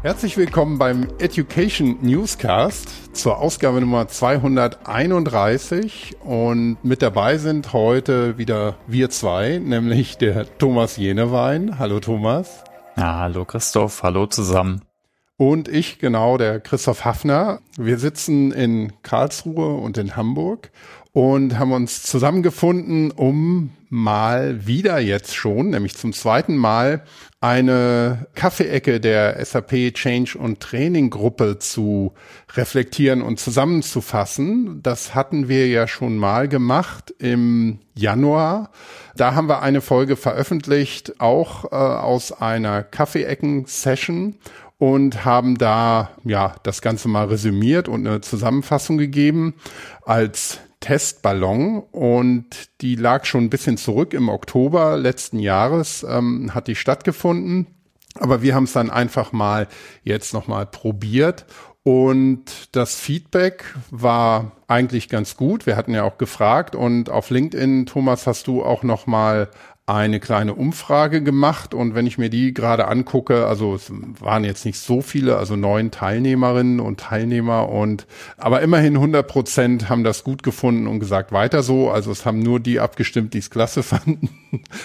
Herzlich willkommen beim Education Newscast zur Ausgabe Nummer 231 und mit dabei sind heute wieder wir zwei, nämlich der Thomas Jenewein. Hallo Thomas. Ja, hallo Christoph, hallo zusammen. Und ich, genau, der Christoph Hafner. Wir sitzen in Karlsruhe und in Hamburg und haben uns zusammengefunden, um mal wieder jetzt schon, nämlich zum zweiten Mal, eine Kaffeeecke der SAP Change und Training Gruppe zu reflektieren und zusammenzufassen. Das hatten wir ja schon mal gemacht im Januar. Da haben wir eine Folge veröffentlicht, auch äh, aus einer Kaffeeecken-Session und haben da ja das Ganze mal resümiert und eine Zusammenfassung gegeben als Testballon und die lag schon ein bisschen zurück im Oktober letzten Jahres, ähm, hat die stattgefunden. Aber wir haben es dann einfach mal jetzt nochmal probiert und das Feedback war eigentlich ganz gut. Wir hatten ja auch gefragt und auf LinkedIn, Thomas, hast du auch nochmal eine kleine Umfrage gemacht und wenn ich mir die gerade angucke, also es waren jetzt nicht so viele, also neun Teilnehmerinnen und Teilnehmer und aber immerhin 100 Prozent haben das gut gefunden und gesagt weiter so. Also es haben nur die abgestimmt, die es klasse fanden.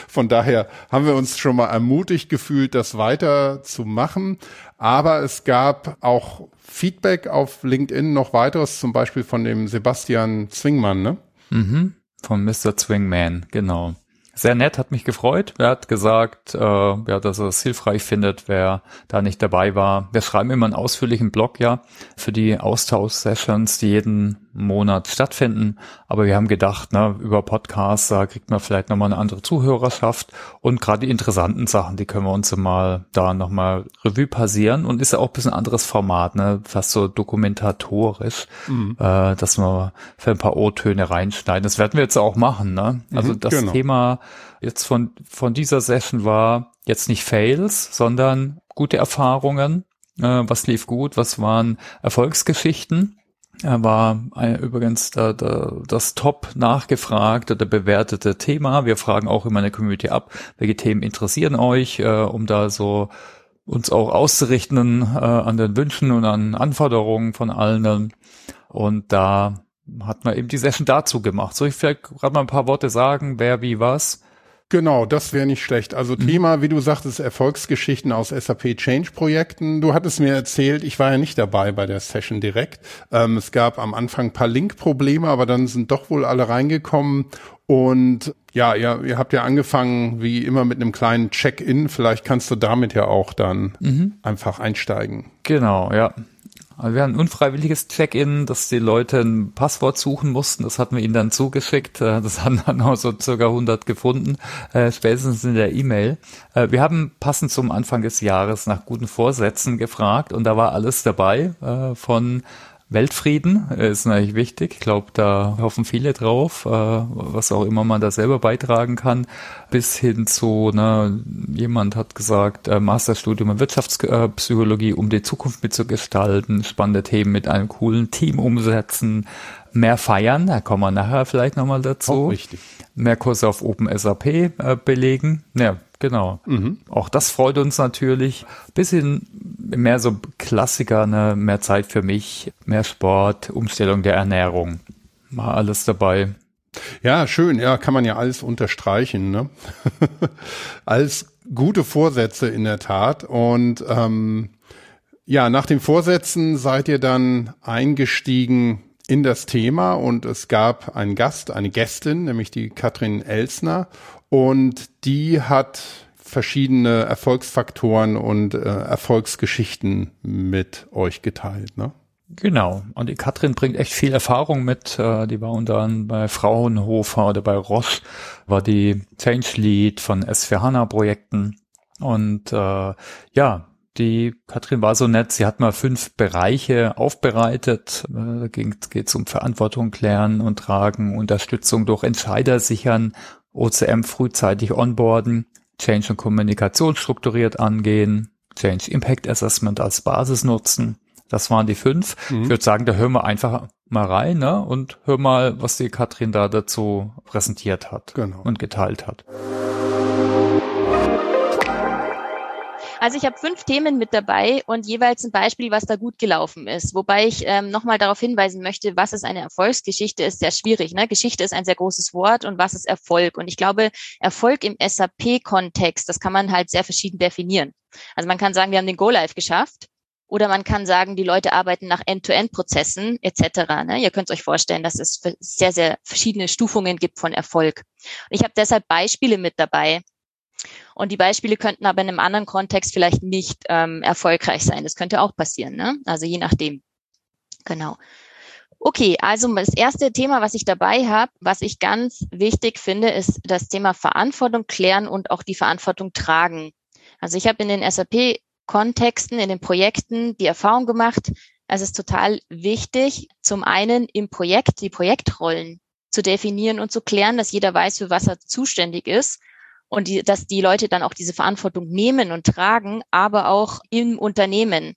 Von daher haben wir uns schon mal ermutigt gefühlt, das weiter zu machen. Aber es gab auch Feedback auf LinkedIn noch weiteres, zum Beispiel von dem Sebastian Zwingmann, ne? Mhm, von Mr. Zwingman, genau sehr nett, hat mich gefreut. Er hat gesagt, äh, ja, dass er es hilfreich findet, wer da nicht dabei war. Wir schreiben immer einen ausführlichen Blog, ja, für die Austausch-Sessions, die jeden Monat stattfinden. Aber wir haben gedacht, ne, über Podcasts, da kriegt man vielleicht nochmal eine andere Zuhörerschaft. Und gerade die interessanten Sachen, die können wir uns mal da nochmal Revue passieren. Und ist ja auch ein bisschen anderes Format, ne, fast so dokumentatorisch, mhm. äh, dass wir für ein paar O-Töne reinschneiden. Das werden wir jetzt auch machen, ne? Also mhm, das genau. Thema jetzt von, von dieser Session war jetzt nicht Fails, sondern gute Erfahrungen. Äh, was lief gut, was waren Erfolgsgeschichten. Er war äh, übrigens da, da, das top nachgefragte oder bewertete Thema. Wir fragen auch immer in der Community ab, welche Themen interessieren euch, äh, um da so uns auch auszurichten äh, an den Wünschen und an Anforderungen von allen. Und da hat man eben die Session dazu gemacht. Soll ich vielleicht gerade mal ein paar Worte sagen, wer wie was? Genau, das wäre nicht schlecht. Also mhm. Thema, wie du sagtest, Erfolgsgeschichten aus SAP Change Projekten. Du hattest mir erzählt, ich war ja nicht dabei bei der Session direkt. Ähm, es gab am Anfang ein paar Link-Probleme, aber dann sind doch wohl alle reingekommen. Und ja, ihr, ihr habt ja angefangen, wie immer, mit einem kleinen Check-in. Vielleicht kannst du damit ja auch dann mhm. einfach einsteigen. Genau, ja. Also wir hatten ein unfreiwilliges Check-in, dass die Leute ein Passwort suchen mussten. Das hatten wir ihnen dann zugeschickt. Äh, das haben dann auch so circa 100 gefunden, äh, spätestens in der E-Mail. Äh, wir haben passend zum Anfang des Jahres nach guten Vorsätzen gefragt und da war alles dabei von Weltfrieden ist natürlich wichtig. Ich glaube, da hoffen viele drauf, äh, was auch immer man da selber beitragen kann. Bis hin zu, ne, jemand hat gesagt, äh, Masterstudium in Wirtschaftspsychologie, um die Zukunft mitzugestalten, spannende Themen mit einem coolen Team umsetzen, mehr feiern, da kommen wir nachher vielleicht nochmal dazu. Auch wichtig. Mehr Kurse auf OpenSAP äh, belegen. Ja, genau. Mhm. Auch das freut uns natürlich. Bisschen mehr so Klassiker, ne? mehr Zeit für mich, mehr Sport, Umstellung der Ernährung. Mal alles dabei. Ja, schön. Ja, kann man ja alles unterstreichen. Ne? alles gute Vorsätze in der Tat. Und ähm, ja, nach den Vorsätzen seid ihr dann eingestiegen in das Thema und es gab einen Gast, eine Gästin, nämlich die Katrin Elsner und die hat verschiedene Erfolgsfaktoren und äh, Erfolgsgeschichten mit euch geteilt, ne? Genau. Und die Katrin bringt echt viel Erfahrung mit. Äh, die war unter anderem bei Fraunhofer oder bei Roche, war die Change Lead von S4 HANA Projekten. Und äh, ja, die Katrin war so nett, sie hat mal fünf Bereiche aufbereitet. Äh, da geht es um Verantwortung klären und tragen, Unterstützung durch Entscheider sichern, OCM frühzeitig onboarden, Change und Kommunikation strukturiert angehen, Change Impact Assessment als Basis nutzen. Das waren die fünf. Mhm. Ich würde sagen, da hören wir einfach mal rein ne? und hör mal, was die Katrin da dazu präsentiert hat genau. und geteilt hat. Also ich habe fünf Themen mit dabei und jeweils ein Beispiel, was da gut gelaufen ist. Wobei ich ähm, nochmal darauf hinweisen möchte, was ist eine Erfolgsgeschichte, ist sehr schwierig. Ne? Geschichte ist ein sehr großes Wort und was ist Erfolg? Und ich glaube, Erfolg im SAP-Kontext, das kann man halt sehr verschieden definieren. Also man kann sagen, wir haben den Go-Live geschafft. Oder man kann sagen, die Leute arbeiten nach End-to-End-Prozessen etc. Ne? Ihr könnt euch vorstellen, dass es sehr, sehr verschiedene Stufungen gibt von Erfolg. Und ich habe deshalb Beispiele mit dabei. Und die Beispiele könnten aber in einem anderen Kontext vielleicht nicht ähm, erfolgreich sein. Das könnte auch passieren. Ne? Also je nachdem. Genau. Okay, also das erste Thema, was ich dabei habe, was ich ganz wichtig finde, ist das Thema Verantwortung klären und auch die Verantwortung tragen. Also ich habe in den SAP Kontexten, in den Projekten die Erfahrung gemacht, es ist total wichtig, zum einen im Projekt die Projektrollen zu definieren und zu klären, dass jeder weiß, für was er zuständig ist und die, dass die Leute dann auch diese Verantwortung nehmen und tragen, aber auch im Unternehmen.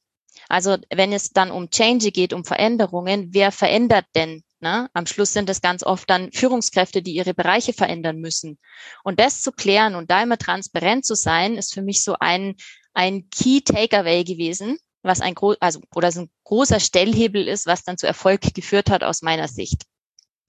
Also wenn es dann um Change geht, um Veränderungen, wer verändert denn? Ne? Am Schluss sind es ganz oft dann Führungskräfte, die ihre Bereiche verändern müssen. Und das zu klären und da immer transparent zu sein, ist für mich so ein, ein Key Takeaway gewesen, was ein groß, also oder so ein großer Stellhebel ist, was dann zu Erfolg geführt hat aus meiner Sicht.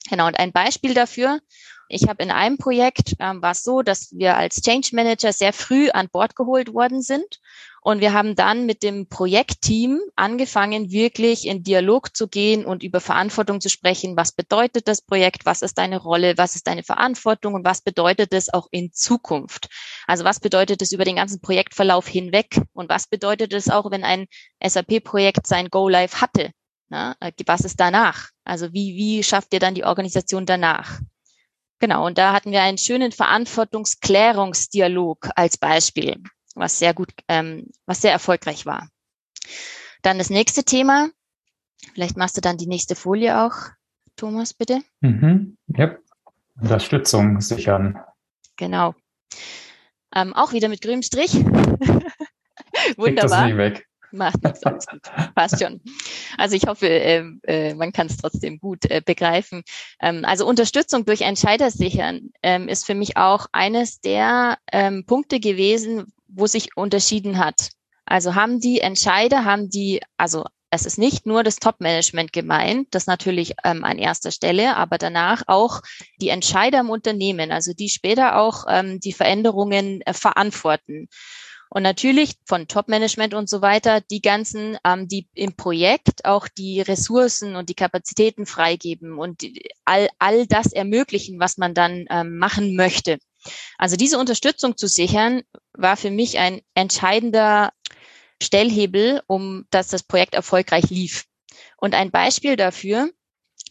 Genau, und ein Beispiel dafür, ich habe in einem Projekt ähm, war es so, dass wir als Change Manager sehr früh an Bord geholt worden sind und wir haben dann mit dem Projektteam angefangen, wirklich in Dialog zu gehen und über Verantwortung zu sprechen. Was bedeutet das Projekt? Was ist deine Rolle? Was ist deine Verantwortung? Und was bedeutet es auch in Zukunft? Also was bedeutet es über den ganzen Projektverlauf hinweg? Und was bedeutet es auch, wenn ein SAP-Projekt sein Go-Live hatte? Na, äh, was ist danach? Also wie, wie schafft ihr dann die Organisation danach? Genau, und da hatten wir einen schönen Verantwortungsklärungsdialog als Beispiel was sehr gut, ähm, was sehr erfolgreich war. Dann das nächste Thema. Vielleicht machst du dann die nächste Folie auch, Thomas, bitte. Mhm. Yep. Unterstützung sichern. Genau. Ähm, auch wieder mit grünem Strich. Wunderbar. Das nicht weg. Macht nichts, alles gut. Passt schon. Also ich hoffe, äh, äh, man kann es trotzdem gut äh, begreifen. Ähm, also Unterstützung durch Entscheider sichern ähm, ist für mich auch eines der ähm, Punkte gewesen, wo sich unterschieden hat. Also haben die Entscheider, haben die, also es ist nicht nur das Top-Management gemeint, das natürlich ähm, an erster Stelle, aber danach auch die Entscheider im Unternehmen, also die später auch ähm, die Veränderungen äh, verantworten. Und natürlich von Top-Management und so weiter, die ganzen, ähm, die im Projekt auch die Ressourcen und die Kapazitäten freigeben und all, all das ermöglichen, was man dann ähm, machen möchte. Also diese Unterstützung zu sichern, war für mich ein entscheidender Stellhebel, um dass das Projekt erfolgreich lief. Und ein Beispiel dafür,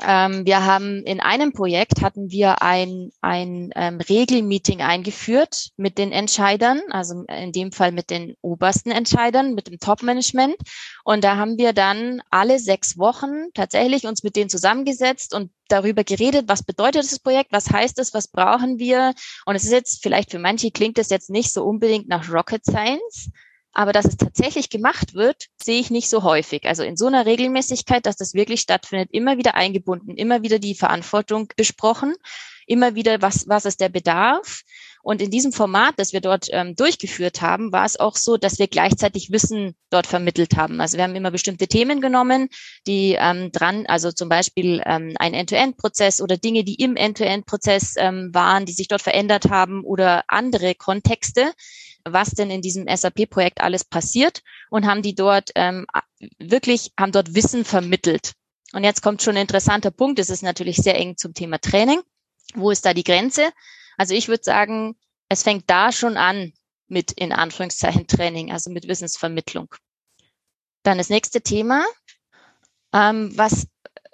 ähm, wir haben in einem Projekt hatten wir ein, ein ähm, Regelmeeting eingeführt mit den Entscheidern, also in dem Fall mit den obersten Entscheidern, mit dem Top-Management. Und da haben wir dann alle sechs Wochen tatsächlich uns mit denen zusammengesetzt und darüber geredet, was bedeutet das Projekt, was heißt es, was brauchen wir. Und es ist jetzt vielleicht für manche klingt es jetzt nicht so unbedingt nach Rocket Science, aber dass es tatsächlich gemacht wird, sehe ich nicht so häufig. Also in so einer Regelmäßigkeit, dass das wirklich stattfindet, immer wieder eingebunden, immer wieder die Verantwortung besprochen, immer wieder, was, was ist der Bedarf. Und in diesem Format, das wir dort ähm, durchgeführt haben, war es auch so, dass wir gleichzeitig Wissen dort vermittelt haben. Also wir haben immer bestimmte Themen genommen, die ähm, dran, also zum Beispiel ähm, ein End-to-End-Prozess oder Dinge, die im End-to-End-Prozess ähm, waren, die sich dort verändert haben oder andere Kontexte, was denn in diesem SAP-Projekt alles passiert und haben die dort ähm, wirklich, haben dort Wissen vermittelt. Und jetzt kommt schon ein interessanter Punkt. Es ist natürlich sehr eng zum Thema Training. Wo ist da die Grenze? Also ich würde sagen, es fängt da schon an mit in Anführungszeichen Training, also mit Wissensvermittlung. Dann das nächste Thema, ähm, was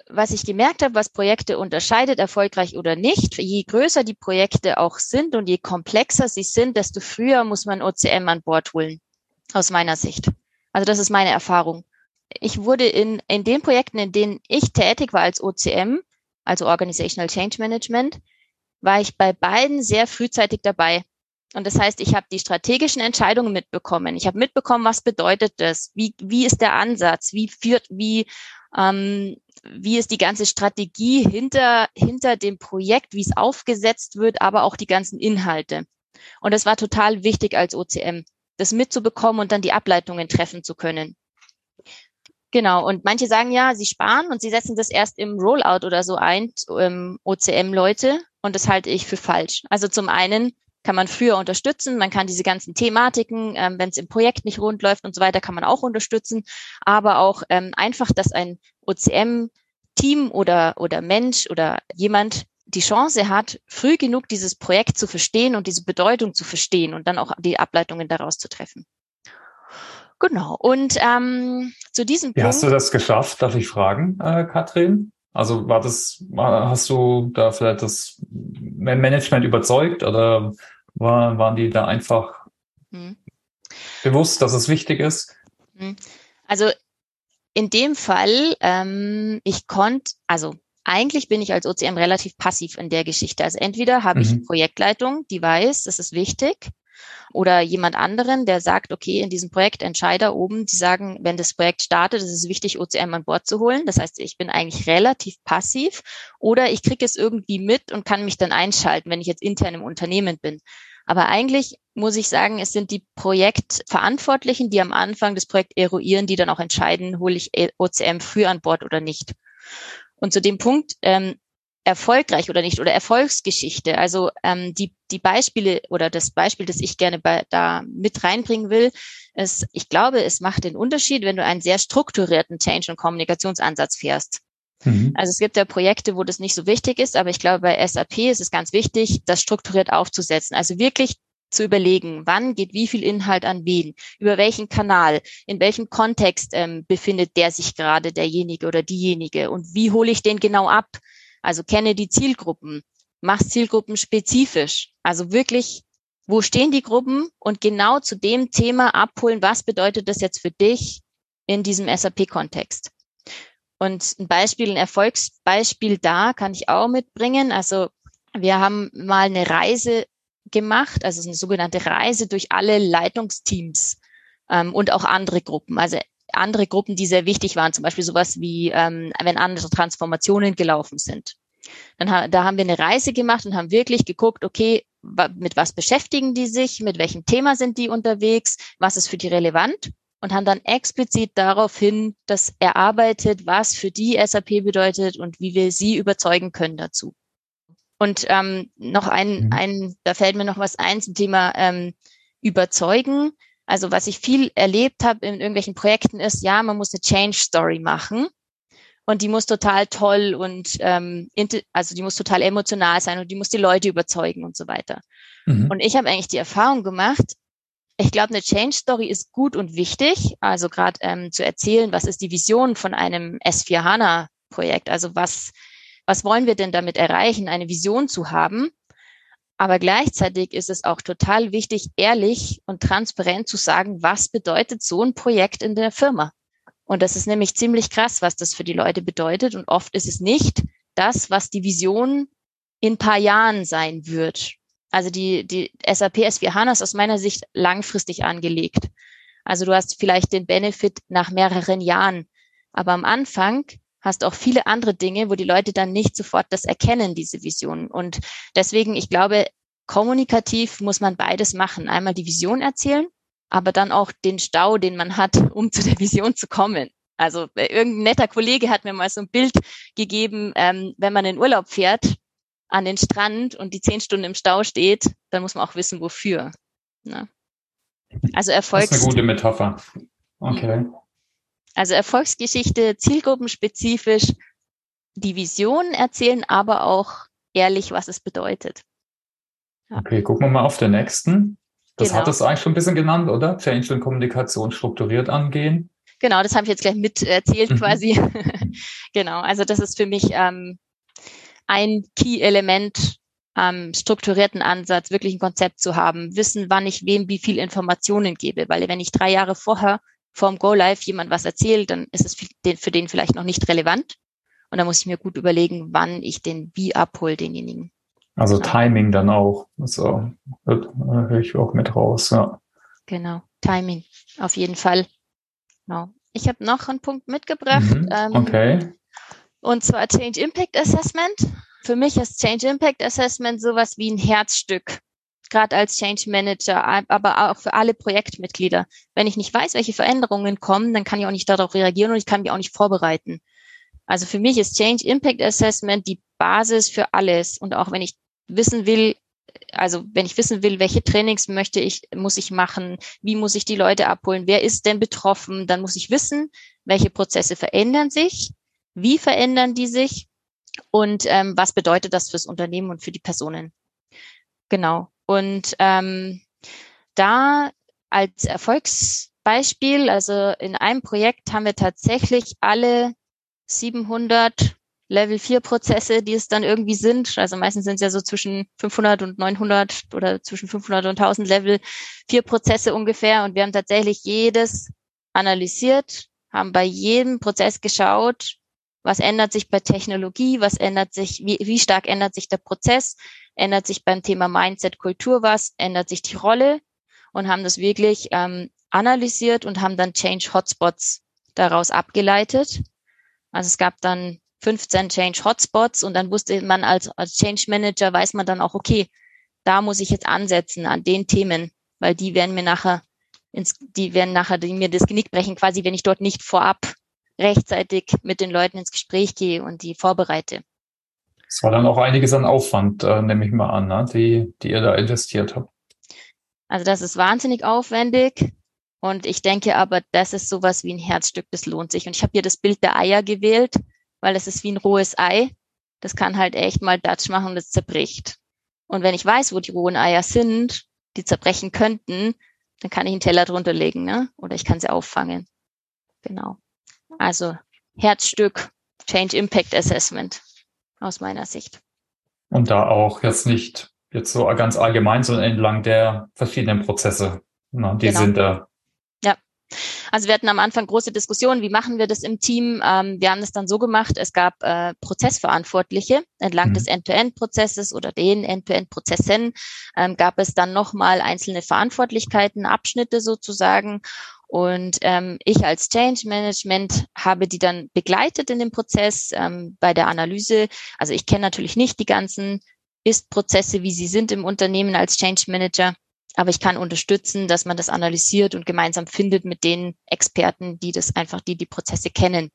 was ich gemerkt habe, was Projekte unterscheidet, erfolgreich oder nicht, je größer die Projekte auch sind und je komplexer sie sind, desto früher muss man OCM an Bord holen, aus meiner Sicht. Also das ist meine Erfahrung. Ich wurde in, in den Projekten, in denen ich tätig war als OCM, also Organizational Change Management, war ich bei beiden sehr frühzeitig dabei. Und das heißt, ich habe die strategischen Entscheidungen mitbekommen. Ich habe mitbekommen, was bedeutet das? Wie, wie ist der Ansatz? Wie führt, wie ähm, wie ist die ganze Strategie hinter, hinter dem Projekt, wie es aufgesetzt wird, aber auch die ganzen Inhalte. Und das war total wichtig als OCM. das mitzubekommen und dann die Ableitungen treffen zu können. Genau, und manche sagen ja, sie sparen und sie setzen das erst im Rollout oder so ein, ähm, OCM-Leute, und das halte ich für falsch. Also zum einen kann man früher unterstützen, man kann diese ganzen Thematiken, ähm, wenn es im Projekt nicht rund läuft und so weiter, kann man auch unterstützen, aber auch ähm, einfach, dass ein OCM-Team oder, oder Mensch oder jemand die Chance hat, früh genug dieses Projekt zu verstehen und diese Bedeutung zu verstehen und dann auch die Ableitungen daraus zu treffen. Genau. Und ähm, zu diesem Wie Punkt. Hast du das geschafft, darf ich fragen, äh, Katrin? Also war das, hast du da vielleicht das Management überzeugt oder war, waren die da einfach hm. bewusst, dass es wichtig ist? Hm. Also in dem Fall, ähm, ich konnte, also eigentlich bin ich als OCM relativ passiv in der Geschichte. Also entweder habe mhm. ich Projektleitung, die weiß, das ist wichtig, oder jemand anderen, der sagt, okay, in diesem Projekt Entscheider oben, die sagen, wenn das Projekt startet, ist es wichtig, OCM an Bord zu holen. Das heißt, ich bin eigentlich relativ passiv oder ich kriege es irgendwie mit und kann mich dann einschalten, wenn ich jetzt intern im Unternehmen bin. Aber eigentlich muss ich sagen, es sind die Projektverantwortlichen, die am Anfang das Projekt eruieren, die dann auch entscheiden, hole ich OCM früh an Bord oder nicht. Und zu dem Punkt, ähm, erfolgreich oder nicht oder Erfolgsgeschichte. Also ähm, die, die Beispiele oder das Beispiel, das ich gerne bei, da mit reinbringen will, ist, ich glaube, es macht den Unterschied, wenn du einen sehr strukturierten Change- und Kommunikationsansatz fährst. Mhm. Also es gibt ja Projekte, wo das nicht so wichtig ist, aber ich glaube, bei SAP ist es ganz wichtig, das strukturiert aufzusetzen. Also wirklich zu überlegen, wann geht wie viel Inhalt an wen, über welchen Kanal, in welchem Kontext ähm, befindet der sich gerade derjenige oder diejenige und wie hole ich den genau ab? Also kenne die Zielgruppen, mach Zielgruppen spezifisch. Also wirklich, wo stehen die Gruppen und genau zu dem Thema abholen, was bedeutet das jetzt für dich in diesem SAP-Kontext. Und ein Beispiel, ein Erfolgsbeispiel da kann ich auch mitbringen. Also wir haben mal eine Reise gemacht, also eine sogenannte Reise durch alle Leitungsteams ähm, und auch andere Gruppen. Also andere Gruppen, die sehr wichtig waren, zum Beispiel sowas wie, ähm, wenn andere Transformationen gelaufen sind. Dann ha da haben wir eine Reise gemacht und haben wirklich geguckt, okay, mit was beschäftigen die sich, mit welchem Thema sind die unterwegs, was ist für die relevant und haben dann explizit daraufhin das erarbeitet, was für die SAP bedeutet und wie wir sie überzeugen können dazu. Und ähm, noch ein, mhm. ein, da fällt mir noch was ein zum Thema ähm, überzeugen. Also was ich viel erlebt habe in irgendwelchen Projekten ist, ja, man muss eine Change Story machen und die muss total toll und ähm, also die muss total emotional sein und die muss die Leute überzeugen und so weiter. Mhm. Und ich habe eigentlich die Erfahrung gemacht, ich glaube, eine Change Story ist gut und wichtig, also gerade ähm, zu erzählen, was ist die Vision von einem S4 HANA Projekt, also was was wollen wir denn damit erreichen, eine Vision zu haben? Aber gleichzeitig ist es auch total wichtig, ehrlich und transparent zu sagen, was bedeutet so ein Projekt in der Firma. Und das ist nämlich ziemlich krass, was das für die Leute bedeutet. Und oft ist es nicht das, was die Vision in paar Jahren sein wird. Also die, die SAP S4 HANA ist aus meiner Sicht langfristig angelegt. Also du hast vielleicht den Benefit nach mehreren Jahren. Aber am Anfang hast auch viele andere Dinge, wo die Leute dann nicht sofort das erkennen, diese Vision. Und deswegen, ich glaube, kommunikativ muss man beides machen. Einmal die Vision erzählen, aber dann auch den Stau, den man hat, um zu der Vision zu kommen. Also äh, irgendein netter Kollege hat mir mal so ein Bild gegeben, ähm, wenn man in Urlaub fährt an den Strand und die zehn Stunden im Stau steht, dann muss man auch wissen, wofür. Ne? Also Erfolgs. Das ist eine gute Metapher. Okay. Mhm. Also Erfolgsgeschichte, zielgruppenspezifisch, die Vision erzählen, aber auch ehrlich, was es bedeutet. Ja. Okay, gucken wir mal auf den nächsten. Das genau. hat es eigentlich schon ein bisschen genannt, oder? Change und Kommunikation strukturiert angehen. Genau, das habe ich jetzt gleich mit erzählt mhm. quasi. genau, also das ist für mich ähm, ein Key-Element ähm, strukturierten Ansatz, wirklich ein Konzept zu haben, wissen, wann ich wem wie viel Informationen gebe. Weil wenn ich drei Jahre vorher vorm Go Live jemand was erzählt, dann ist es für den vielleicht noch nicht relevant. Und da muss ich mir gut überlegen, wann ich den wie abhole, denjenigen. Also genau. Timing dann auch. So höre ich auch mit raus, ja. Genau, Timing, auf jeden Fall. Genau. Ich habe noch einen Punkt mitgebracht. Mhm, ähm, okay. Und zwar Change Impact Assessment. Für mich ist Change Impact Assessment sowas wie ein Herzstück gerade als Change Manager, aber auch für alle Projektmitglieder. Wenn ich nicht weiß, welche Veränderungen kommen, dann kann ich auch nicht darauf reagieren und ich kann mich auch nicht vorbereiten. Also für mich ist Change Impact Assessment die Basis für alles. Und auch wenn ich wissen will, also wenn ich wissen will, welche Trainings möchte ich, muss ich machen, wie muss ich die Leute abholen, wer ist denn betroffen, dann muss ich wissen, welche Prozesse verändern sich, wie verändern die sich und ähm, was bedeutet das fürs Unternehmen und für die Personen. Genau. Und ähm, da als Erfolgsbeispiel, also in einem Projekt haben wir tatsächlich alle 700 Level 4 Prozesse, die es dann irgendwie sind. Also meistens sind es ja so zwischen 500 und 900 oder zwischen 500 und 1000 Level 4 Prozesse ungefähr. Und wir haben tatsächlich jedes analysiert, haben bei jedem Prozess geschaut, was ändert sich bei Technologie, was ändert sich, wie, wie stark ändert sich der Prozess, ändert sich beim Thema Mindset, Kultur was, ändert sich die Rolle und haben das wirklich ähm, analysiert und haben dann Change Hotspots daraus abgeleitet. Also es gab dann 15 Change Hotspots und dann wusste man als, als Change Manager, weiß man dann auch, okay, da muss ich jetzt ansetzen an den Themen, weil die werden mir nachher ins, die werden nachher die mir das Genick brechen, quasi, wenn ich dort nicht vorab rechtzeitig mit den Leuten ins Gespräch gehe und die vorbereite. Es war dann auch einiges an Aufwand, äh, nehme ich mal an, ne? die, die ihr da investiert habt. Also das ist wahnsinnig aufwendig. Und ich denke aber, das ist sowas wie ein Herzstück, das lohnt sich. Und ich habe hier das Bild der Eier gewählt, weil es ist wie ein rohes Ei. Das kann halt echt mal Dutch machen und es zerbricht. Und wenn ich weiß, wo die rohen Eier sind, die zerbrechen könnten, dann kann ich einen Teller drunter legen, ne? Oder ich kann sie auffangen. Genau. Also Herzstück Change Impact Assessment aus meiner Sicht. Und da auch jetzt nicht jetzt so ganz allgemein, sondern entlang der verschiedenen Prozesse. Na, die genau. sind da. Ja. Also wir hatten am Anfang große Diskussionen, wie machen wir das im Team? Ähm, wir haben es dann so gemacht, es gab äh, Prozessverantwortliche entlang mhm. des End-to-End-Prozesses oder den End-to-End-Prozessen ähm, gab es dann nochmal einzelne Verantwortlichkeiten, Abschnitte sozusagen. Und ähm, ich als Change Management habe die dann begleitet in dem Prozess ähm, bei der Analyse. Also ich kenne natürlich nicht die ganzen Ist-Prozesse, wie sie sind im Unternehmen als Change Manager, aber ich kann unterstützen, dass man das analysiert und gemeinsam findet mit den Experten, die das einfach, die die Prozesse kennen.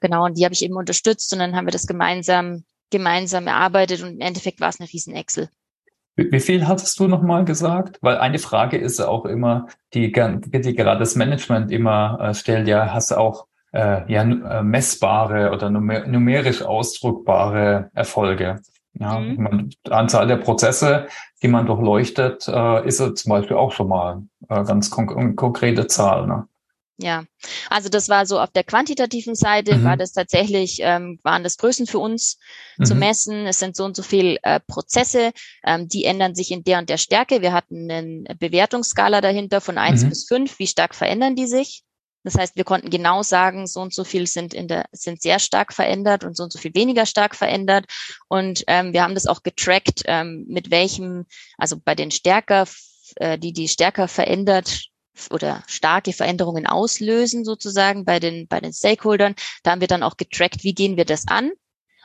Genau, und die habe ich eben unterstützt und dann haben wir das gemeinsam gemeinsam erarbeitet und im Endeffekt war es eine riesen Excel. Wie viel hattest du nochmal gesagt? Weil eine Frage ist auch immer, die, die gerade das Management immer äh, stellt, ja, hast du auch äh, ja, äh, messbare oder numerisch ausdruckbare Erfolge. Ja, mhm. man, Anzahl der Prozesse, die man durchleuchtet, äh, ist zum Beispiel auch schon mal äh, ganz konk konkrete Zahl. Ne? Ja, also das war so auf der quantitativen Seite, mhm. war das tatsächlich, ähm, waren das Größen für uns mhm. zu messen. Es sind so und so viel äh, Prozesse, ähm, die ändern sich in der und der Stärke. Wir hatten eine Bewertungsskala dahinter von eins mhm. bis fünf. Wie stark verändern die sich? Das heißt, wir konnten genau sagen, so und so viel sind in der, sind sehr stark verändert und so und so viel weniger stark verändert. Und ähm, wir haben das auch getrackt, ähm, mit welchem, also bei den stärker, äh, die, die stärker verändert oder starke Veränderungen auslösen sozusagen bei den, bei den Stakeholdern. Da haben wir dann auch getrackt, wie gehen wir das an.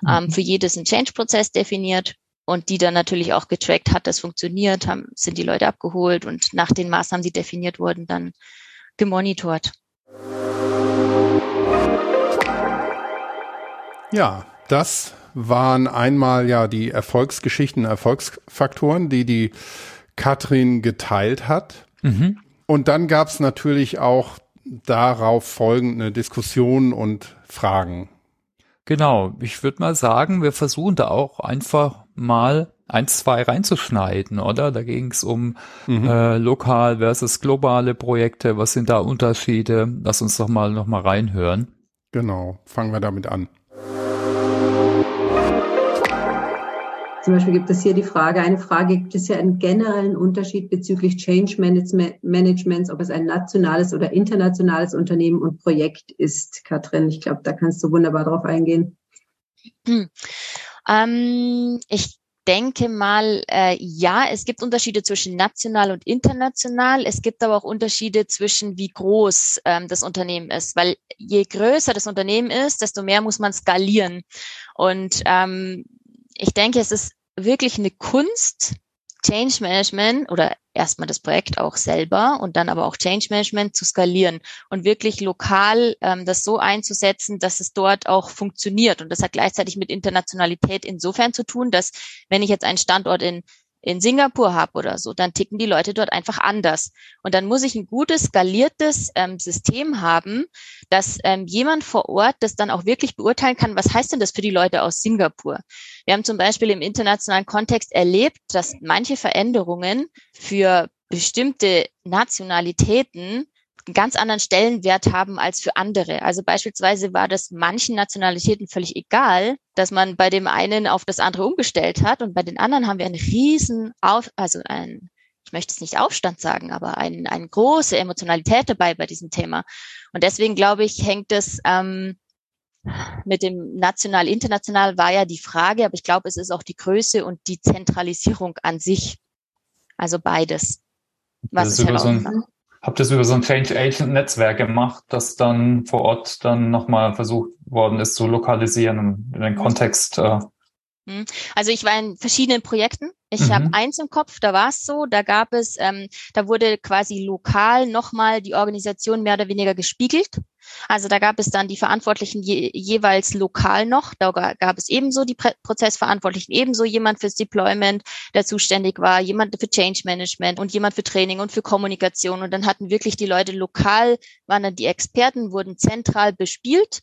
Mhm. Ähm, für jedes ein Change-Prozess definiert und die dann natürlich auch getrackt, hat das funktioniert, haben, sind die Leute abgeholt und nach den Maßnahmen, die definiert wurden, dann gemonitort. Ja, das waren einmal ja die Erfolgsgeschichten, Erfolgsfaktoren, die die Katrin geteilt hat. Mhm. Und dann gab es natürlich auch darauf folgende Diskussionen und Fragen. Genau, ich würde mal sagen, wir versuchen da auch einfach mal eins, zwei reinzuschneiden, oder? Da ging es um mhm. äh, lokal versus globale Projekte. Was sind da Unterschiede? Lass uns doch mal noch mal reinhören. Genau, fangen wir damit an. Zum Beispiel gibt es hier die Frage, eine Frage, gibt es ja einen generellen Unterschied bezüglich Change Managements, ob es ein nationales oder internationales Unternehmen und Projekt ist, Katrin? Ich glaube, da kannst du wunderbar drauf eingehen. Hm. Ähm, ich denke mal, äh, ja, es gibt Unterschiede zwischen national und international. Es gibt aber auch Unterschiede zwischen, wie groß ähm, das Unternehmen ist, weil je größer das Unternehmen ist, desto mehr muss man skalieren. Und ähm, ich denke, es ist wirklich eine Kunst, Change Management oder erstmal das Projekt auch selber und dann aber auch Change Management zu skalieren und wirklich lokal ähm, das so einzusetzen, dass es dort auch funktioniert. Und das hat gleichzeitig mit Internationalität insofern zu tun, dass wenn ich jetzt einen Standort in in Singapur habe oder so, dann ticken die Leute dort einfach anders. Und dann muss ich ein gutes, skaliertes ähm, System haben, dass ähm, jemand vor Ort das dann auch wirklich beurteilen kann, was heißt denn das für die Leute aus Singapur? Wir haben zum Beispiel im internationalen Kontext erlebt, dass manche Veränderungen für bestimmte Nationalitäten einen ganz anderen Stellenwert haben als für andere. Also beispielsweise war das manchen Nationalitäten völlig egal, dass man bei dem einen auf das andere umgestellt hat und bei den anderen haben wir einen riesen auf, also ein ich möchte es nicht Aufstand sagen, aber ein, eine große Emotionalität dabei bei diesem Thema. Und deswegen glaube ich, hängt es ähm, mit dem national, international war ja die Frage, aber ich glaube, es ist auch die Größe und die Zentralisierung an sich. Also beides. Was das ist über so ein, Ihr es über so ein Change Agent Netzwerk gemacht, das dann vor Ort dann nochmal versucht worden ist zu lokalisieren und in den mhm. Kontext? Äh. Also ich war in verschiedenen Projekten. Ich mhm. habe eins im Kopf, da war es so, da gab es, ähm, da wurde quasi lokal nochmal die Organisation mehr oder weniger gespiegelt. Also da gab es dann die Verantwortlichen je, jeweils lokal noch. Da gab es ebenso die Prozessverantwortlichen, ebenso jemand fürs Deployment, der zuständig war, jemand für Change Management und jemand für Training und für Kommunikation. Und dann hatten wirklich die Leute lokal, waren dann die Experten, wurden zentral bespielt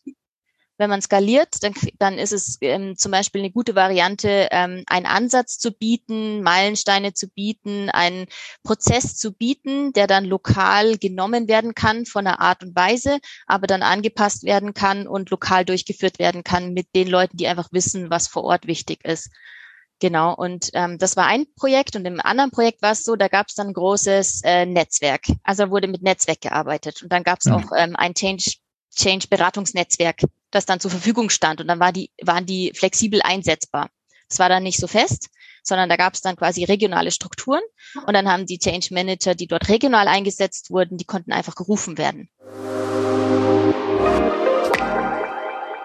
wenn man skaliert, dann, dann ist es ähm, zum Beispiel eine gute Variante, ähm, einen Ansatz zu bieten, Meilensteine zu bieten, einen Prozess zu bieten, der dann lokal genommen werden kann von der Art und Weise, aber dann angepasst werden kann und lokal durchgeführt werden kann mit den Leuten, die einfach wissen, was vor Ort wichtig ist. Genau, und ähm, das war ein Projekt und im anderen Projekt war es so, da gab es dann ein großes äh, Netzwerk. Also wurde mit Netzwerk gearbeitet und dann gab es mhm. auch ähm, ein Change Change-Beratungsnetzwerk, das dann zur Verfügung stand. Und dann war die, waren die flexibel einsetzbar. Das war dann nicht so fest, sondern da gab es dann quasi regionale Strukturen. Und dann haben die Change Manager, die dort regional eingesetzt wurden, die konnten einfach gerufen werden.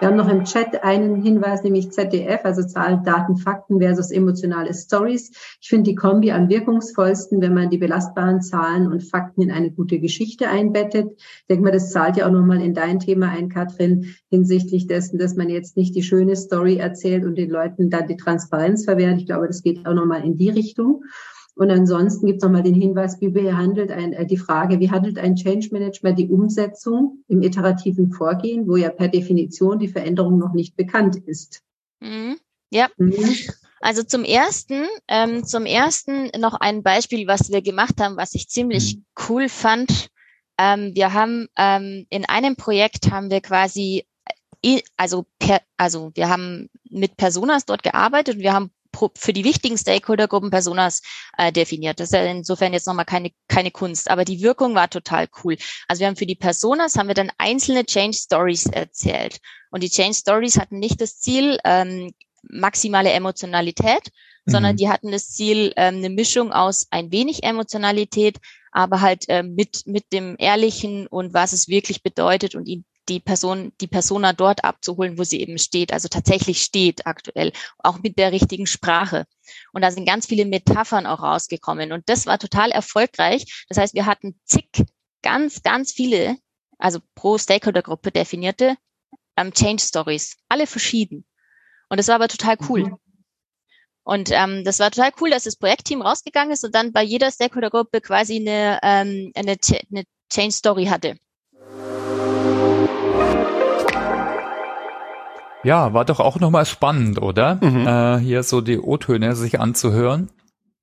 Wir haben noch im Chat einen Hinweis, nämlich ZDF, also Zahlen, Daten, Fakten versus emotionale Stories. Ich finde die Kombi am wirkungsvollsten, wenn man die belastbaren Zahlen und Fakten in eine gute Geschichte einbettet. Ich denke mal, das zahlt ja auch nochmal in dein Thema ein, Katrin, hinsichtlich dessen, dass man jetzt nicht die schöne Story erzählt und den Leuten dann die Transparenz verwehrt. Ich glaube, das geht auch nochmal in die Richtung. Und ansonsten gibt es nochmal den Hinweis, wie behandelt ein, äh, die Frage, wie handelt ein Change Management die Umsetzung im iterativen Vorgehen, wo ja per Definition die Veränderung noch nicht bekannt ist. Mhm. Ja. Mhm. Also zum ersten, ähm, zum ersten noch ein Beispiel, was wir gemacht haben, was ich ziemlich mhm. cool fand. Ähm, wir haben ähm, in einem Projekt haben wir quasi äh, also per, also wir haben mit Personas dort gearbeitet und wir haben für die wichtigen Stakeholdergruppen Personas äh, definiert. Das ist ja insofern jetzt nochmal keine, keine Kunst, aber die Wirkung war total cool. Also wir haben für die Personas haben wir dann einzelne Change Stories erzählt. Und die Change Stories hatten nicht das Ziel, ähm, maximale Emotionalität, mhm. sondern die hatten das Ziel, ähm, eine Mischung aus ein wenig Emotionalität, aber halt ähm, mit, mit dem Ehrlichen und was es wirklich bedeutet und ihn die Person, die Persona dort abzuholen, wo sie eben steht, also tatsächlich steht aktuell, auch mit der richtigen Sprache. Und da sind ganz viele Metaphern auch rausgekommen. Und das war total erfolgreich. Das heißt, wir hatten zig, ganz, ganz viele, also pro Stakeholder-Gruppe definierte ähm, Change Stories, alle verschieden. Und das war aber total cool. Mhm. Und ähm, das war total cool, dass das Projektteam rausgegangen ist und dann bei jeder Stakeholder-Gruppe quasi eine, ähm, eine, eine Change Story hatte. Ja, war doch auch nochmal spannend, oder? Mhm. Äh, hier so die O-Töne sich anzuhören.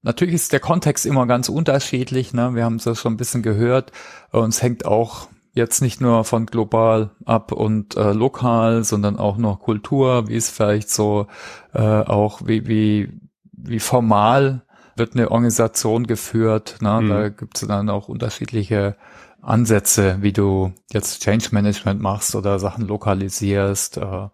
Natürlich ist der Kontext immer ganz unterschiedlich. Ne? Wir haben es ja schon ein bisschen gehört. Uns hängt auch jetzt nicht nur von global ab und äh, lokal, sondern auch noch Kultur, wie es vielleicht so äh, auch wie, wie, wie formal wird eine Organisation geführt. Ne? Mhm. Da gibt es dann auch unterschiedliche Ansätze, wie du jetzt Change Management machst oder Sachen lokalisierst. Äh,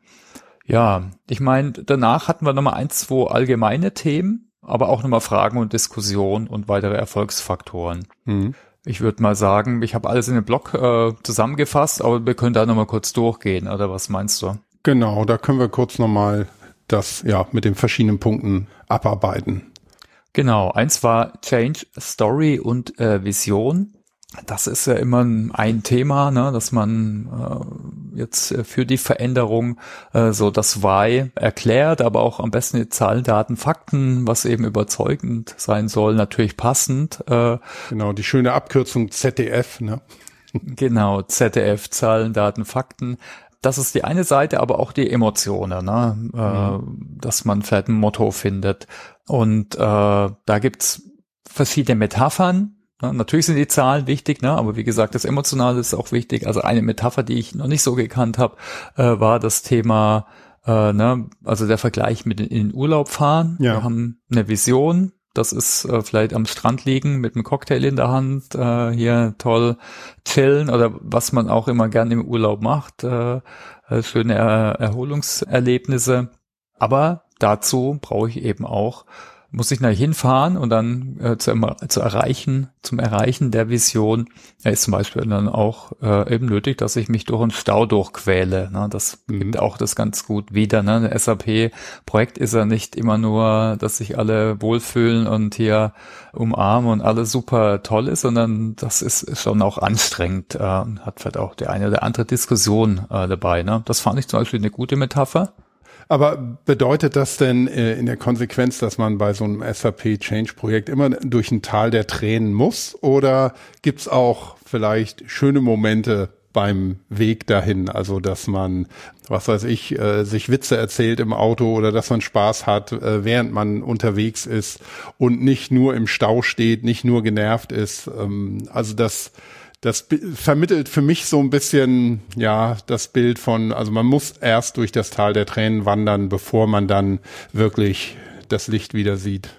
ja, ich meine, danach hatten wir nochmal ein, zwei allgemeine Themen, aber auch nochmal Fragen und Diskussionen und weitere Erfolgsfaktoren. Mhm. Ich würde mal sagen, ich habe alles in den Blog äh, zusammengefasst, aber wir können da nochmal kurz durchgehen, oder was meinst du? Genau, da können wir kurz nochmal das ja mit den verschiedenen Punkten abarbeiten. Genau, eins war Change, Story und äh, Vision. Das ist ja immer ein Thema, ne, dass man äh, jetzt für die Veränderung äh, so das Why erklärt, aber auch am besten die Zahlen, Daten, Fakten, was eben überzeugend sein soll, natürlich passend. Äh, genau, die schöne Abkürzung ZDF, ne? Genau, ZDF, Zahlen, Daten, Fakten das ist die eine Seite, aber auch die Emotionen, ne? Äh, mhm. dass man vielleicht ein Motto findet. Und äh, da gibt's verschiedene Metaphern. Ne? Natürlich sind die Zahlen wichtig, ne? aber wie gesagt, das Emotionale ist auch wichtig. Also eine Metapher, die ich noch nicht so gekannt habe, äh, war das Thema, äh, ne? also der Vergleich mit in den Urlaub fahren. Ja. Wir haben eine Vision, das ist äh, vielleicht am Strand liegen mit einem Cocktail in der Hand, äh, hier toll chillen oder was man auch immer gerne im Urlaub macht, äh, äh schöne er Erholungserlebnisse. Aber dazu brauche ich eben auch muss ich nach hinfahren und dann äh, zu, zu, erreichen, zum Erreichen der Vision ja, ist zum Beispiel dann auch äh, eben nötig, dass ich mich durch einen Stau durchquäle. Ne? Das mhm. gibt auch das ganz gut wieder. Ne? Ein SAP-Projekt ist ja nicht immer nur, dass sich alle wohlfühlen und hier umarmen und alles super toll ist, sondern das ist schon auch anstrengend äh, hat vielleicht auch die eine oder andere Diskussion äh, dabei. Ne? Das fand ich zum Beispiel eine gute Metapher. Aber bedeutet das denn äh, in der Konsequenz, dass man bei so einem SAP Change Projekt immer durch ein Tal der Tränen muss? Oder gibt's auch vielleicht schöne Momente beim Weg dahin? Also, dass man, was weiß ich, äh, sich Witze erzählt im Auto oder dass man Spaß hat, äh, während man unterwegs ist und nicht nur im Stau steht, nicht nur genervt ist. Ähm, also, das, das vermittelt für mich so ein bisschen, ja, das Bild von, also man muss erst durch das Tal der Tränen wandern, bevor man dann wirklich das Licht wieder sieht.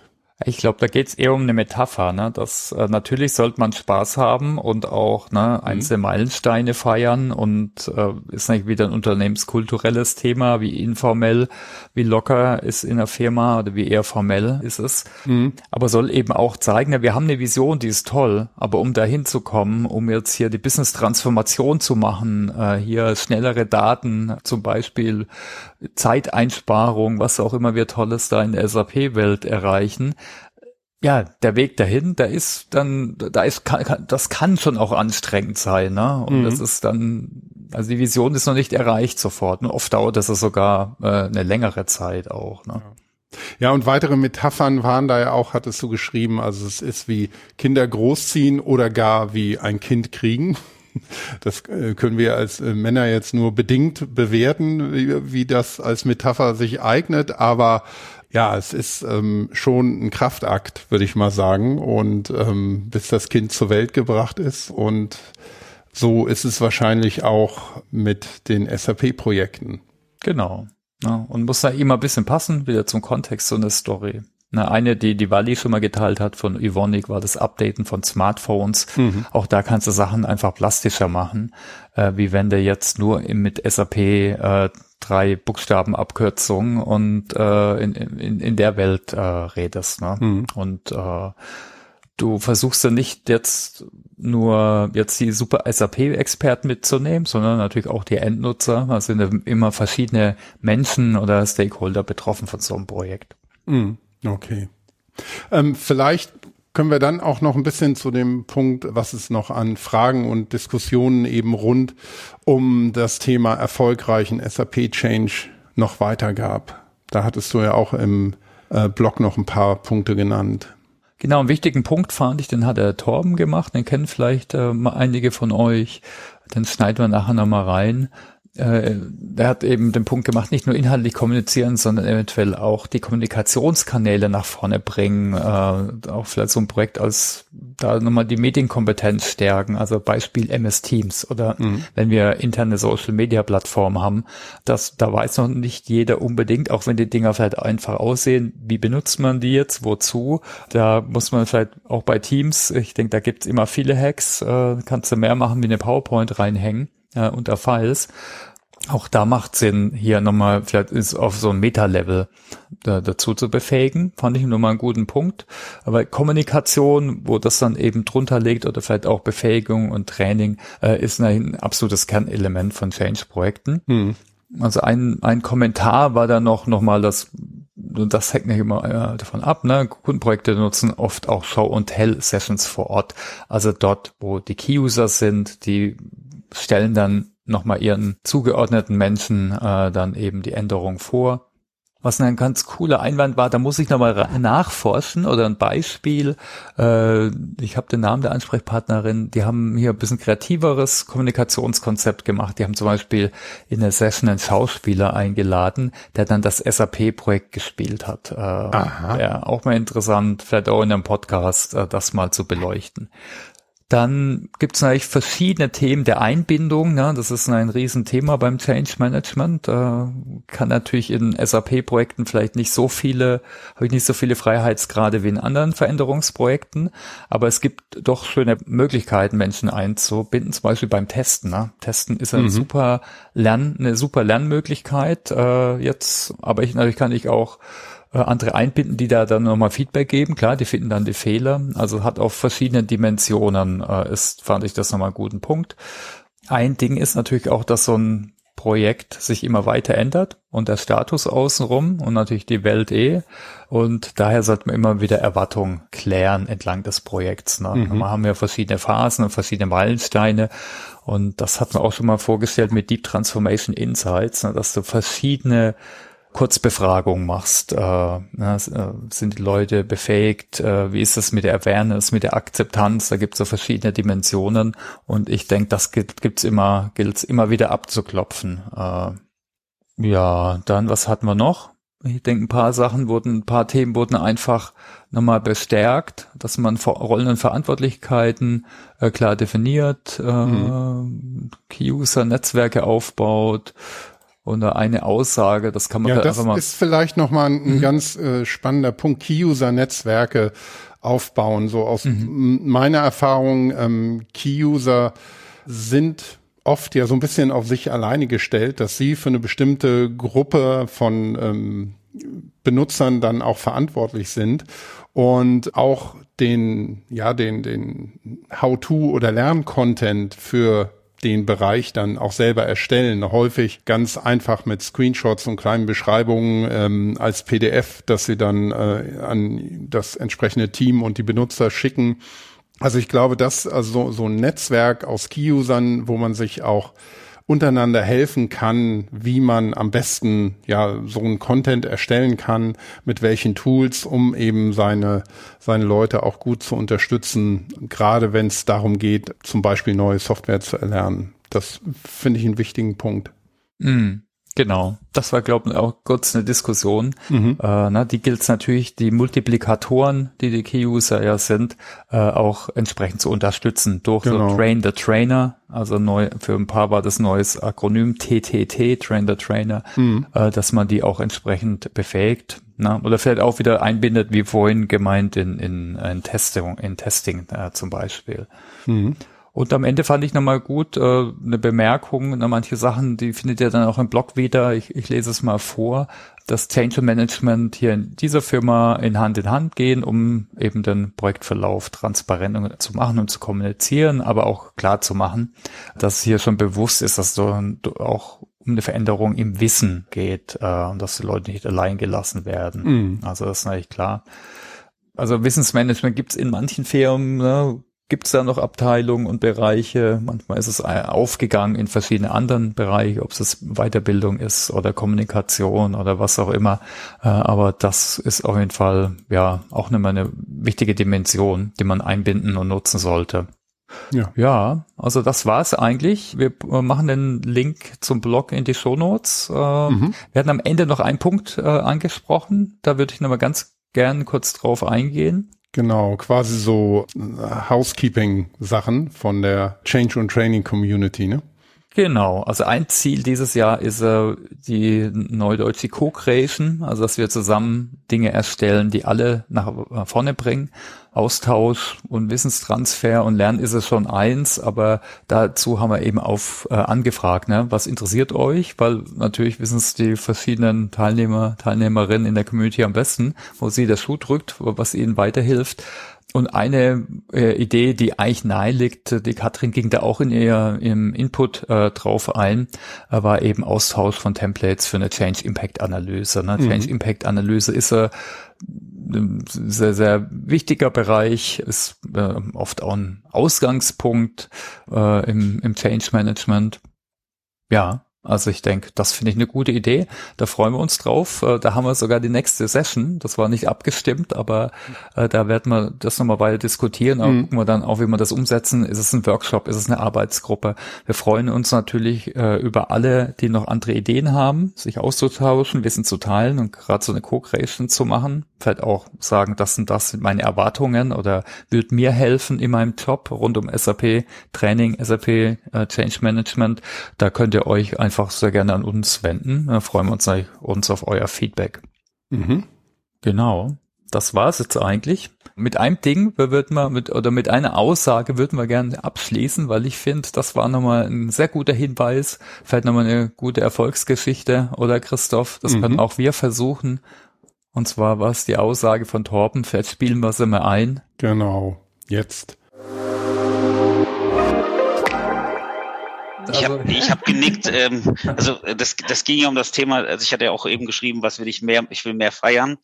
Ich glaube, da geht's eher um eine Metapher. Ne? Das, äh, natürlich sollte man Spaß haben und auch ne, mhm. einzelne Meilensteine feiern und äh, ist natürlich wieder ein unternehmenskulturelles Thema, wie informell, wie locker ist in der Firma oder wie eher formell ist es. Mhm. Aber soll eben auch zeigen, ja, wir haben eine Vision, die ist toll, aber um dahin zu kommen, um jetzt hier die Business-Transformation zu machen, äh, hier schnellere Daten, zum Beispiel Zeiteinsparung, was auch immer wir Tolles da in der SAP-Welt erreichen, ja, der Weg dahin, da ist dann, da ist, kann, das kann schon auch anstrengend sein, ne? Und mhm. das ist dann, also die Vision ist noch nicht erreicht sofort. Und oft dauert das sogar äh, eine längere Zeit auch, ne? Ja, und weitere Metaphern waren da ja auch, hattest du geschrieben, also es ist wie Kinder großziehen oder gar wie ein Kind kriegen. Das äh, können wir als äh, Männer jetzt nur bedingt bewerten, wie, wie das als Metapher sich eignet, aber ja, es ist ähm, schon ein Kraftakt, würde ich mal sagen. Und ähm, bis das Kind zur Welt gebracht ist. Und so ist es wahrscheinlich auch mit den SAP-Projekten. Genau. Ja, und muss da immer ein bisschen passen, wieder zum Kontext so eine Story. Na, eine, die die Wally schon mal geteilt hat von Ivonic, war das Updaten von Smartphones. Mhm. Auch da kannst du Sachen einfach plastischer machen, äh, wie wenn du jetzt nur mit SAP äh, drei Buchstabenabkürzungen und äh, in, in, in der Welt äh, redest. Ne? Mhm. Und äh, du versuchst dann nicht jetzt nur jetzt die super SAP-Experten mitzunehmen, sondern natürlich auch die Endnutzer. Da sind immer verschiedene Menschen oder Stakeholder betroffen von so einem Projekt. Mhm. Okay. Ähm, vielleicht können wir dann auch noch ein bisschen zu dem Punkt, was es noch an Fragen und Diskussionen eben rund um das Thema erfolgreichen SAP-Change noch weiter gab. Da hattest du ja auch im äh, Blog noch ein paar Punkte genannt. Genau, einen wichtigen Punkt fand ich, den hat der Torben gemacht, den kennen vielleicht äh, einige von euch, den schneiden wir nachher nochmal rein äh, er hat eben den Punkt gemacht, nicht nur inhaltlich kommunizieren, sondern eventuell auch die Kommunikationskanäle nach vorne bringen, äh, auch vielleicht so ein Projekt als da nochmal die Medienkompetenz stärken, also Beispiel MS Teams oder mhm. wenn wir interne Social Media Plattformen haben, das, da weiß noch nicht jeder unbedingt, auch wenn die Dinger vielleicht einfach aussehen, wie benutzt man die jetzt, wozu, da muss man vielleicht auch bei Teams, ich denke, da gibt's immer viele Hacks, äh, kannst du mehr machen wie eine PowerPoint reinhängen äh, unter Files. Auch da macht Sinn, hier nochmal vielleicht ist auf so ein Meta-Level da, dazu zu befähigen. Fand ich nochmal einen guten Punkt. Aber Kommunikation, wo das dann eben drunter liegt oder vielleicht auch Befähigung und Training, äh, ist ein absolutes Kernelement von Change-Projekten. Hm. Also ein, ein Kommentar war da noch, noch mal das das hängt nicht immer äh, davon ab, ne? Kundenprojekte nutzen oft auch Show- und Tell-Sessions vor Ort. Also dort, wo die Key-User sind, die stellen dann nochmal ihren zugeordneten Menschen äh, dann eben die Änderung vor was ein ganz cooler Einwand war, da muss ich nochmal nachforschen oder ein Beispiel. Äh, ich habe den Namen der Ansprechpartnerin, die haben hier ein bisschen kreativeres Kommunikationskonzept gemacht. Die haben zum Beispiel in der Session einen Schauspieler eingeladen, der dann das SAP-Projekt gespielt hat. Äh, ja, auch mal interessant, vielleicht auch in einem Podcast äh, das mal zu beleuchten. Dann gibt es natürlich verschiedene Themen der Einbindung. Ne? Das ist ein Riesenthema beim Change Management. Äh, kann natürlich in SAP-Projekten vielleicht nicht so viele, habe ich nicht so viele Freiheitsgrade wie in anderen Veränderungsprojekten. Aber es gibt doch schöne Möglichkeiten, Menschen einzubinden, zum Beispiel beim Testen. Ne? Testen ist ein mhm. super Lern, eine super Lernmöglichkeit. Äh, jetzt, aber ich natürlich kann ich auch äh, andere einbinden, die da dann nochmal Feedback geben. Klar, die finden dann die Fehler. Also hat auf verschiedenen Dimensionen äh, ist, fand ich das nochmal einen guten Punkt. Ein Ding ist natürlich auch, dass so ein Projekt sich immer weiter ändert und der Status außenrum und natürlich die Welt eh. Und daher sollte man immer wieder Erwartungen klären entlang des Projekts. Ne? Mhm. Wir haben ja verschiedene Phasen und verschiedene Meilensteine. Und das hat man auch schon mal vorgestellt mit Deep Transformation Insights, ne? dass du verschiedene Kurzbefragung machst. Äh, na, äh, sind die Leute befähigt? Äh, wie ist es mit der Awareness, mit der Akzeptanz? Da gibt es so verschiedene Dimensionen und ich denke, das gilt, gibt's immer, gilt's immer wieder abzuklopfen. Äh, ja, dann was hatten wir noch? Ich denke, ein paar Sachen wurden, ein paar Themen wurden einfach nochmal bestärkt, dass man Rollen und Verantwortlichkeiten äh, klar definiert, äh, mhm. Key-User-Netzwerke aufbaut, oder eine Aussage, das kann man ja, das mal. ist vielleicht nochmal ein, ein mhm. ganz äh, spannender Punkt. Key-User-Netzwerke aufbauen. So aus mhm. meiner Erfahrung, ähm, Key-User sind oft ja so ein bisschen auf sich alleine gestellt, dass sie für eine bestimmte Gruppe von ähm, Benutzern dann auch verantwortlich sind und auch den, ja, den, den How-to oder Lern-Content für den Bereich dann auch selber erstellen. Häufig ganz einfach mit Screenshots und kleinen Beschreibungen ähm, als PDF, dass sie dann äh, an das entsprechende Team und die Benutzer schicken. Also ich glaube, dass also so ein Netzwerk aus Key-Usern, wo man sich auch untereinander helfen kann, wie man am besten ja so einen Content erstellen kann, mit welchen Tools, um eben seine seine Leute auch gut zu unterstützen, gerade wenn es darum geht, zum Beispiel neue Software zu erlernen. Das finde ich einen wichtigen Punkt. Mm. Genau, das war, glaube ich, auch kurz eine Diskussion. Mhm. Äh, na, die gilt es natürlich, die Multiplikatoren, die die Key-User ja sind, äh, auch entsprechend zu unterstützen durch genau. so Train the Trainer. Also neu für ein paar war das neues Akronym TTT, Train the Trainer, mhm. äh, dass man die auch entsprechend befähigt. Na, oder vielleicht auch wieder einbindet, wie vorhin gemeint, in, in, in Testing, in Testing äh, zum Beispiel. Mhm. Und am Ende fand ich nochmal gut äh, eine Bemerkung, na, manche Sachen, die findet ihr dann auch im Blog wieder. Ich, ich lese es mal vor. Das Change Management hier in dieser Firma in Hand in Hand gehen, um eben den Projektverlauf transparent zu machen und zu kommunizieren, aber auch klar zu machen, dass hier schon bewusst ist, dass so auch um eine Veränderung im Wissen geht äh, und dass die Leute nicht allein gelassen werden. Mhm. Also das ist eigentlich klar. Also Wissensmanagement gibt es in manchen Firmen, ne, gibt es da noch Abteilungen und Bereiche. Manchmal ist es aufgegangen in verschiedene anderen Bereiche, ob es Weiterbildung ist oder Kommunikation oder was auch immer. Äh, aber das ist auf jeden Fall ja auch eine, eine wichtige Dimension, die man einbinden und nutzen sollte. Ja. ja, also das war's eigentlich. Wir machen den Link zum Blog in die Show Notes. Äh, mhm. Wir hatten am Ende noch einen Punkt äh, angesprochen. Da würde ich nochmal ganz gern kurz drauf eingehen. Genau, quasi so Housekeeping-Sachen von der Change und Training Community, ne? Genau, also ein Ziel dieses Jahr ist äh, die neudeutsche Co-Creation, also dass wir zusammen Dinge erstellen, die alle nach vorne bringen. Austausch und Wissenstransfer und Lernen ist es schon eins, aber dazu haben wir eben auf äh, angefragt, ne? was interessiert euch? Weil natürlich wissen es die verschiedenen Teilnehmer, Teilnehmerinnen in der Community am besten, wo sie der Schuh drückt, was ihnen weiterhilft. Und eine äh, Idee, die eigentlich nahe liegt, die Katrin ging da auch in ihr im Input äh, drauf ein, äh, war eben Austausch von Templates für eine Change Impact Analyse. Ne? Mhm. Change Impact Analyse ist äh, ein sehr, sehr wichtiger Bereich, ist äh, oft auch ein Ausgangspunkt äh, im, im Change Management. Ja, also ich denke, das finde ich eine gute Idee. Da freuen wir uns drauf. Äh, da haben wir sogar die nächste Session. Das war nicht abgestimmt, aber äh, da werden wir das nochmal weiter diskutieren. Aber mhm. gucken wir dann auch, wie wir das umsetzen. Ist es ein Workshop? Ist es eine Arbeitsgruppe? Wir freuen uns natürlich äh, über alle, die noch andere Ideen haben, sich auszutauschen, Wissen zu teilen und gerade so eine Co-Creation zu machen. Vielleicht auch sagen, das sind das sind meine Erwartungen oder wird mir helfen in meinem Job rund um SAP Training, SAP äh, Change Management. Da könnt ihr euch einfach sehr gerne an uns wenden. Da freuen wir uns, uns auf euer Feedback. Mhm. Genau. Das war es jetzt eigentlich. Mit einem Ding würden wir mit, oder mit einer Aussage würden wir gerne abschließen, weil ich finde, das war nochmal ein sehr guter Hinweis, vielleicht nochmal eine gute Erfolgsgeschichte, oder Christoph? Das mhm. können auch wir versuchen. Und zwar war es die Aussage von Torben, vielleicht spielen wir sie mal ein. Genau. Jetzt. Ich habe also, ich hab genickt. Ähm, also das, das ging ja um das Thema. Also ich hatte ja auch eben geschrieben, was will ich mehr? Ich will mehr feiern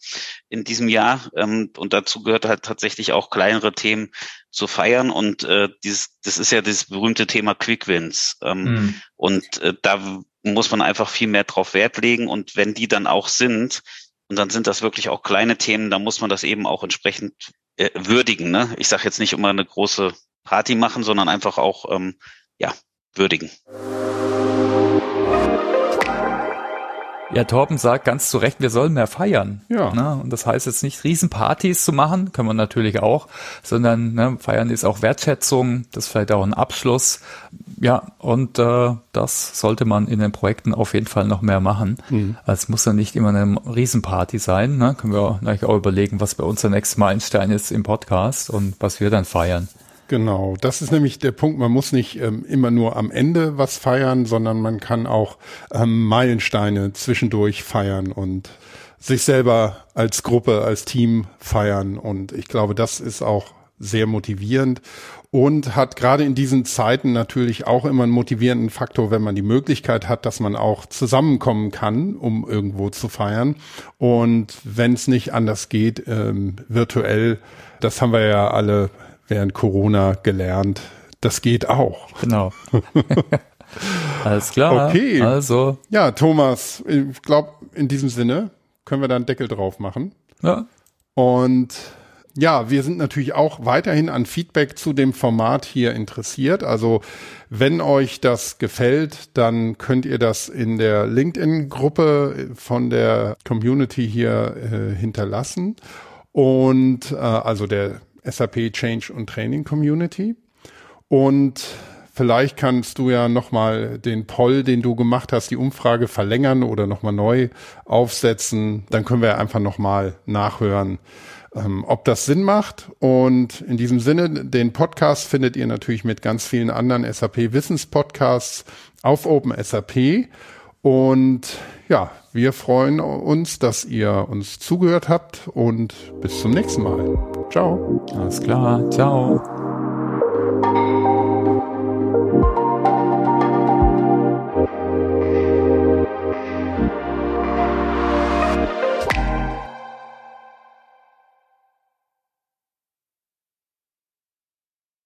in diesem Jahr. Ähm, und dazu gehört halt tatsächlich auch kleinere Themen zu feiern. Und äh, dieses, das ist ja das berühmte Thema Quick Wins. Ähm, mhm. Und äh, da muss man einfach viel mehr drauf Wert legen. Und wenn die dann auch sind, und dann sind das wirklich auch kleine Themen, dann muss man das eben auch entsprechend äh, würdigen. Ne? Ich sage jetzt nicht immer eine große Party machen, sondern einfach auch ähm, ja würdigen. Ja, Torben sagt ganz zu Recht, wir sollen mehr feiern. Ja. Ne? Und das heißt jetzt nicht Riesenpartys zu machen, können wir natürlich auch, sondern ne, feiern ist auch Wertschätzung, das ist vielleicht auch ein Abschluss. Ja, und äh, das sollte man in den Projekten auf jeden Fall noch mehr machen. Mhm. Es muss ja nicht immer eine Riesenparty sein. Ne? Können wir auch, auch überlegen, was bei uns der nächste Meilenstein ist im Podcast und was wir dann feiern. Genau, das ist nämlich der Punkt. Man muss nicht ähm, immer nur am Ende was feiern, sondern man kann auch ähm, Meilensteine zwischendurch feiern und sich selber als Gruppe, als Team feiern. Und ich glaube, das ist auch sehr motivierend und hat gerade in diesen Zeiten natürlich auch immer einen motivierenden Faktor, wenn man die Möglichkeit hat, dass man auch zusammenkommen kann, um irgendwo zu feiern. Und wenn es nicht anders geht, ähm, virtuell, das haben wir ja alle während Corona gelernt. Das geht auch. Genau. Alles klar. Okay. Also. Ja, Thomas, ich glaube, in diesem Sinne können wir da einen Deckel drauf machen. Ja. Und ja, wir sind natürlich auch weiterhin an Feedback zu dem Format hier interessiert. Also wenn euch das gefällt, dann könnt ihr das in der LinkedIn-Gruppe von der Community hier äh, hinterlassen. Und äh, also der SAP Change und Training Community. Und vielleicht kannst du ja nochmal den Poll, den du gemacht hast, die Umfrage verlängern oder nochmal neu aufsetzen. Dann können wir einfach nochmal nachhören, ähm, ob das Sinn macht. Und in diesem Sinne, den Podcast findet ihr natürlich mit ganz vielen anderen SAP Wissenspodcasts auf OpenSAP. Und ja, wir freuen uns, dass ihr uns zugehört habt und bis zum nächsten Mal. Ciao. Alles klar. Ciao.